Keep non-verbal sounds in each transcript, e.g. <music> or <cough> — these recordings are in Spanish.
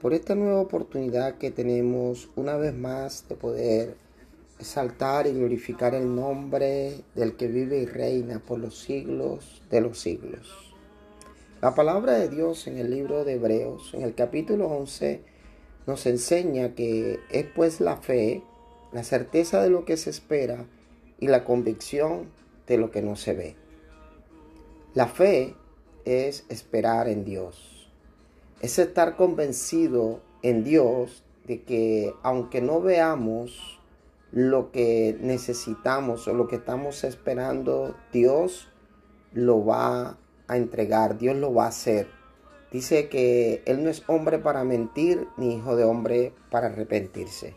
por esta nueva oportunidad que tenemos una vez más de poder exaltar y glorificar el nombre del que vive y reina por los siglos de los siglos. La palabra de Dios en el libro de Hebreos, en el capítulo 11, nos enseña que es pues la fe, la certeza de lo que se espera y la convicción de lo que no se ve. La fe es esperar en Dios. Es estar convencido en Dios de que aunque no veamos lo que necesitamos o lo que estamos esperando, Dios lo va a entregar, Dios lo va a hacer. Dice que Él no es hombre para mentir ni hijo de hombre para arrepentirse.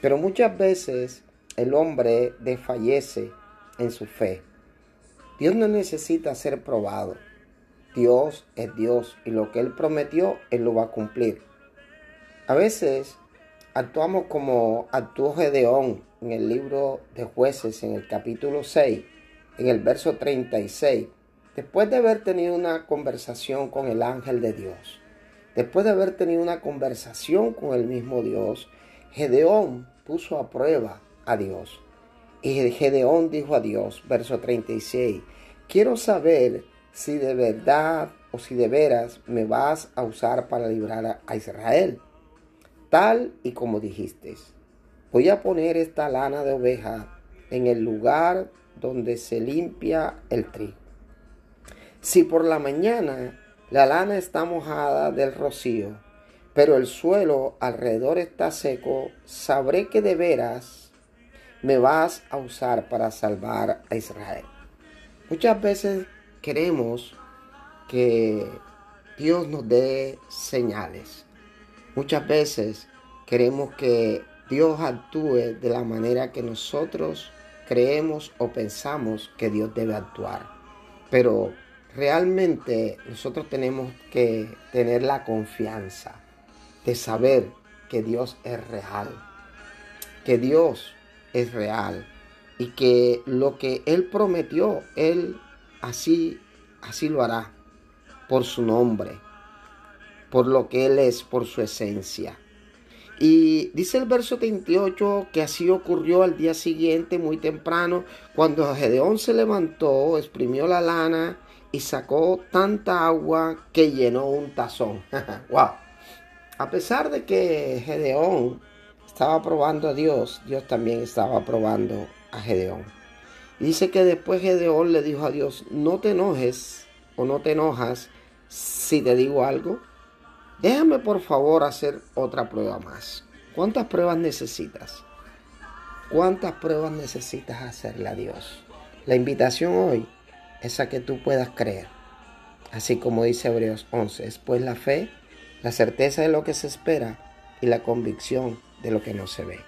Pero muchas veces el hombre desfallece en su fe. Dios no necesita ser probado. Dios es Dios y lo que Él prometió, Él lo va a cumplir. A veces actuamos como actuó Gedeón en el libro de jueces, en el capítulo 6, en el verso 36, después de haber tenido una conversación con el ángel de Dios, después de haber tenido una conversación con el mismo Dios, Gedeón puso a prueba a Dios. Y Gedeón dijo a Dios, verso 36, quiero saber si de verdad o si de veras me vas a usar para librar a Israel. Tal y como dijiste, voy a poner esta lana de oveja en el lugar donde se limpia el trigo. Si por la mañana la lana está mojada del rocío, pero el suelo alrededor está seco, sabré que de veras me vas a usar para salvar a Israel. Muchas veces queremos que Dios nos dé señales. Muchas veces queremos que Dios actúe de la manera que nosotros creemos o pensamos que Dios debe actuar. Pero realmente nosotros tenemos que tener la confianza de saber que Dios es real, que Dios es real y que lo que Él prometió, Él así, así lo hará, por su nombre, por lo que Él es, por su esencia. Y dice el verso 38 que así ocurrió al día siguiente, muy temprano, cuando Gedeón se levantó, exprimió la lana y sacó tanta agua que llenó un tazón. <laughs> ¡Wow! A pesar de que Gedeón estaba probando a Dios, Dios también estaba probando a Gedeón. Dice que después Gedeón le dijo a Dios, no te enojes o no te enojas si te digo algo. Déjame por favor hacer otra prueba más. ¿Cuántas pruebas necesitas? ¿Cuántas pruebas necesitas hacerle a Dios? La invitación hoy es a que tú puedas creer. Así como dice Hebreos 11, es pues la fe, la certeza de lo que se espera y la convicción de lo que no se ve.